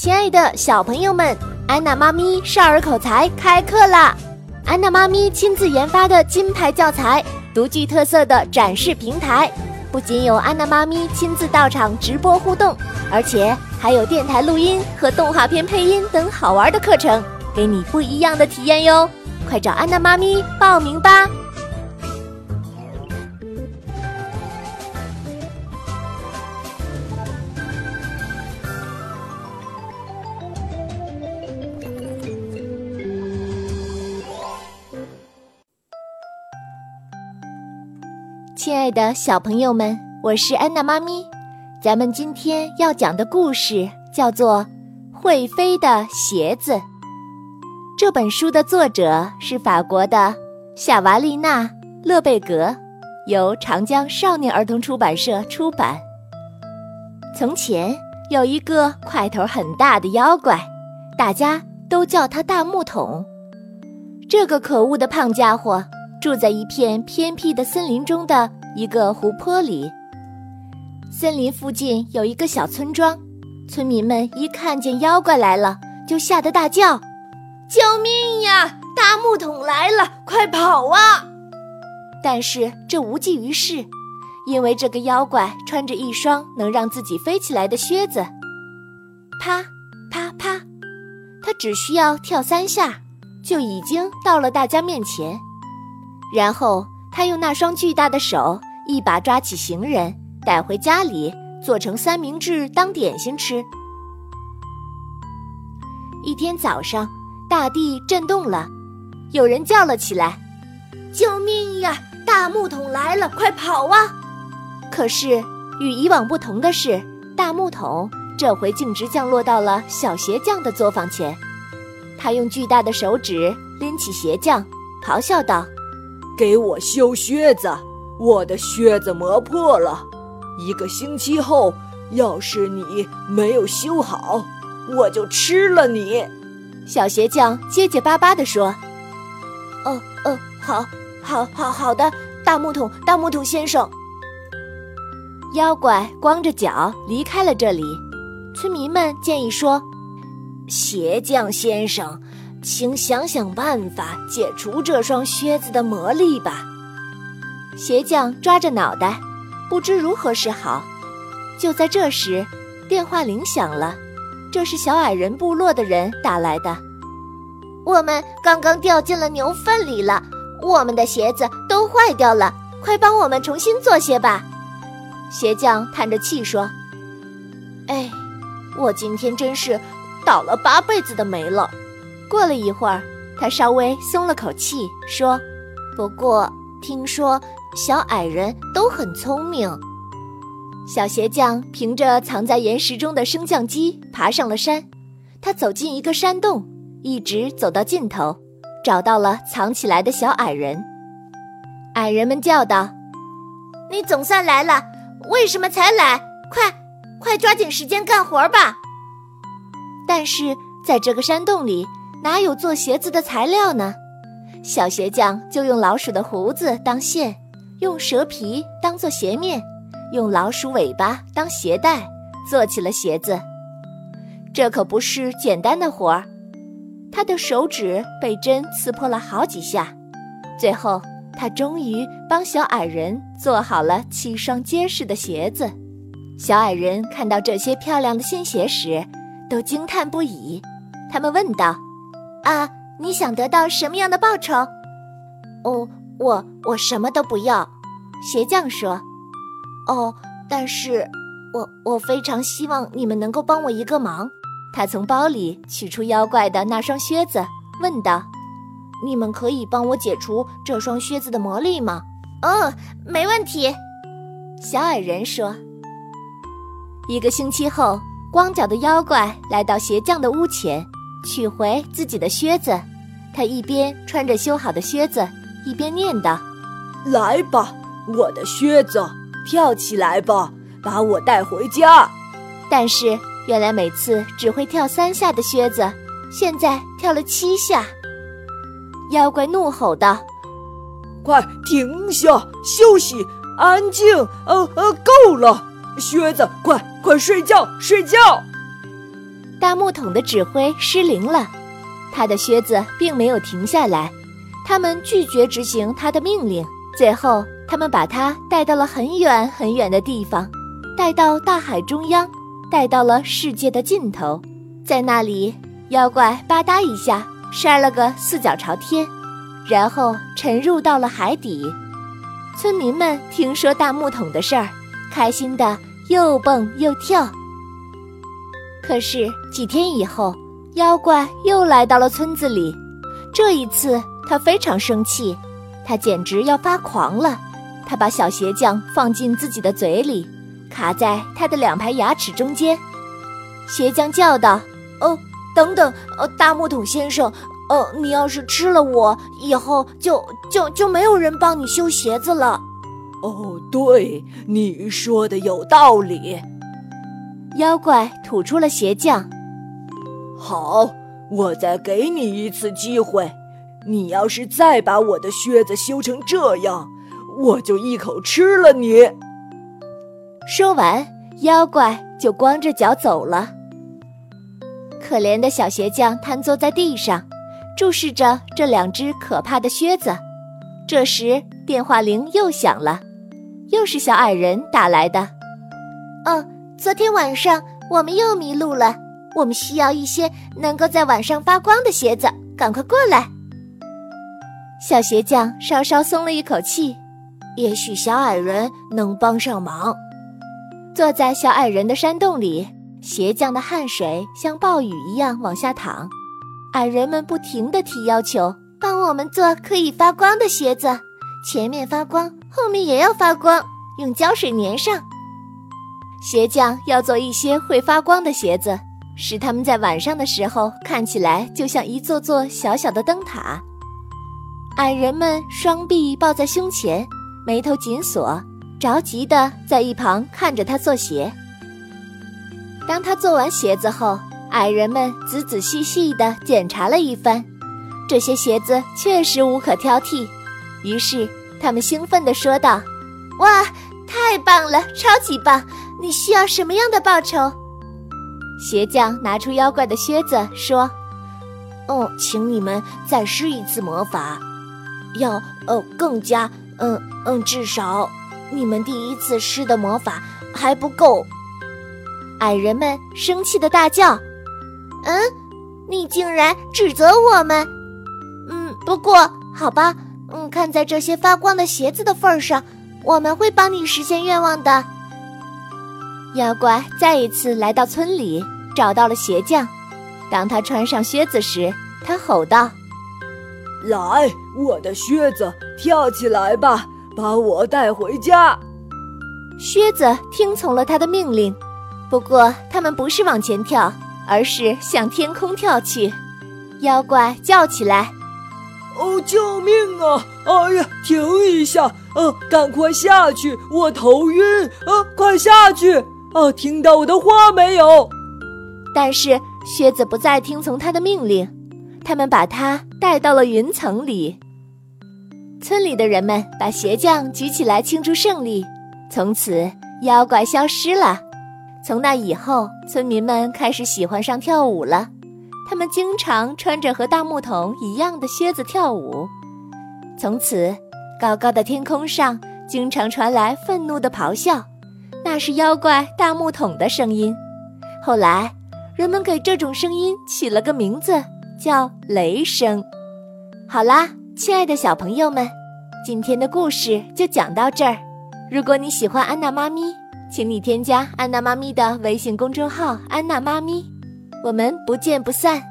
亲爱的小朋友们，安娜妈咪少儿口才开课啦！安娜妈咪亲自研发的金牌教材，独具特色的展示平台，不仅有安娜妈咪亲自到场直播互动，而且还有电台录音和动画片配音等好玩的课程，给你不一样的体验哟！快找安娜妈咪报名吧！亲爱的小朋友们，我是安娜妈咪。咱们今天要讲的故事叫做《会飞的鞋子》。这本书的作者是法国的夏娃丽娜·勒贝格，由长江少年儿童出版社出版。从前有一个块头很大的妖怪，大家都叫他大木桶。这个可恶的胖家伙。住在一片偏僻的森林中的一个湖泊里。森林附近有一个小村庄，村民们一看见妖怪来了，就吓得大叫：“救命呀！大木桶来了，快跑啊！”但是这无济于事，因为这个妖怪穿着一双能让自己飞起来的靴子。啪啪啪，他只需要跳三下，就已经到了大家面前。然后他用那双巨大的手一把抓起行人，带回家里做成三明治当点心吃。一天早上，大地震动了，有人叫了起来：“救命呀！大木桶来了，快跑啊！”可是与以往不同的是，大木桶这回径直降落到了小鞋匠的作坊前。他用巨大的手指拎起鞋匠，咆哮道。给我修靴子，我的靴子磨破了。一个星期后，要是你没有修好，我就吃了你。小鞋匠结结巴巴地说：“哦哦，好，好，好，好的，大木桶，大木桶先生。”妖怪光着脚离开了这里。村民们建议说：“鞋匠先生。”请想想办法解除这双靴子的魔力吧。鞋匠抓着脑袋，不知如何是好。就在这时，电话铃响了，这是小矮人部落的人打来的。我们刚刚掉进了牛粪里了，我们的鞋子都坏掉了，快帮我们重新做些吧。鞋匠叹着气说：“哎，我今天真是倒了八辈子的霉了。”过了一会儿，他稍微松了口气，说：“不过听说小矮人都很聪明。”小鞋匠凭着藏在岩石中的升降机爬上了山。他走进一个山洞，一直走到尽头，找到了藏起来的小矮人。矮人们叫道：“你总算来了！为什么才来？快，快抓紧时间干活吧！”但是在这个山洞里。哪有做鞋子的材料呢？小鞋匠就用老鼠的胡子当线，用蛇皮当做鞋面，用老鼠尾巴当鞋带，做起了鞋子。这可不是简单的活儿，他的手指被针刺破了好几下。最后，他终于帮小矮人做好了七双结实的鞋子。小矮人看到这些漂亮的新鞋时，都惊叹不已。他们问道。啊，你想得到什么样的报酬？哦，我我什么都不要。鞋匠说：“哦，但是，我我非常希望你们能够帮我一个忙。”他从包里取出妖怪的那双靴子，问道：“你们可以帮我解除这双靴子的魔力吗？”“哦，没问题。”小矮人说。一个星期后，光脚的妖怪来到鞋匠的屋前。取回自己的靴子，他一边穿着修好的靴子，一边念叨：“来吧，我的靴子，跳起来吧，把我带回家。”但是，原来每次只会跳三下的靴子，现在跳了七下。妖怪怒吼道：“快停下，休息，安静！呃呃，够了，靴子，快快睡觉，睡觉！”大木桶的指挥失灵了，他的靴子并没有停下来，他们拒绝执行他的命令。最后，他们把他带到了很远很远的地方，带到大海中央，带到了世界的尽头，在那里，妖怪吧嗒一下摔了个四脚朝天，然后沉入到了海底。村民们听说大木桶的事儿，开心的又蹦又跳。可是几天以后，妖怪又来到了村子里。这一次，他非常生气，他简直要发狂了。他把小鞋匠放进自己的嘴里，卡在他的两排牙齿中间。鞋匠叫道：“哦，等等，呃，大木桶先生，呃，你要是吃了我，以后就就就没有人帮你修鞋子了。”哦，对，你说的有道理。妖怪吐出了鞋匠。好，我再给你一次机会。你要是再把我的靴子修成这样，我就一口吃了你。说完，妖怪就光着脚走了。可怜的小鞋匠瘫坐在地上，注视着这两只可怕的靴子。这时，电话铃又响了，又是小矮人打来的。哦。昨天晚上我们又迷路了，我们需要一些能够在晚上发光的鞋子，赶快过来！小鞋匠稍稍松了一口气，也许小矮人能帮上忙。坐在小矮人的山洞里，鞋匠的汗水像暴雨一样往下淌。矮人们不停地提要求，帮我们做可以发光的鞋子，前面发光，后面也要发光，用胶水粘上。鞋匠要做一些会发光的鞋子，使它们在晚上的时候看起来就像一座座小小的灯塔。矮人们双臂抱在胸前，眉头紧锁，着急地在一旁看着他做鞋。当他做完鞋子后，矮人们仔仔细细地检查了一番，这些鞋子确实无可挑剔。于是他们兴奋地说道：“哇，太棒了，超级棒！”你需要什么样的报酬？鞋匠拿出妖怪的靴子说：“哦，请你们再施一次魔法，要呃更加嗯嗯，至少你们第一次施的魔法还不够。”矮人们生气的大叫：“嗯，你竟然指责我们？嗯，不过好吧，嗯，看在这些发光的鞋子的份上，我们会帮你实现愿望的。”妖怪再一次来到村里，找到了鞋匠。当他穿上靴子时，他吼道：“来，我的靴子，跳起来吧，把我带回家。”靴子听从了他的命令，不过他们不是往前跳，而是向天空跳去。妖怪叫起来：“哦，救命啊！哎呀，停一下！呃，赶快下去，我头晕！呃，快下去！”哦，听到我的话没有？但是靴子不再听从他的命令，他们把他带到了云层里。村里的人们把鞋匠举起来庆祝胜利。从此，妖怪消失了。从那以后，村民们开始喜欢上跳舞了。他们经常穿着和大木桶一样的靴子跳舞。从此，高高的天空上经常传来愤怒的咆哮。那是妖怪大木桶的声音。后来，人们给这种声音起了个名字，叫雷声。好啦，亲爱的小朋友们，今天的故事就讲到这儿。如果你喜欢安娜妈咪，请你添加安娜妈咪的微信公众号“安娜妈咪”，我们不见不散。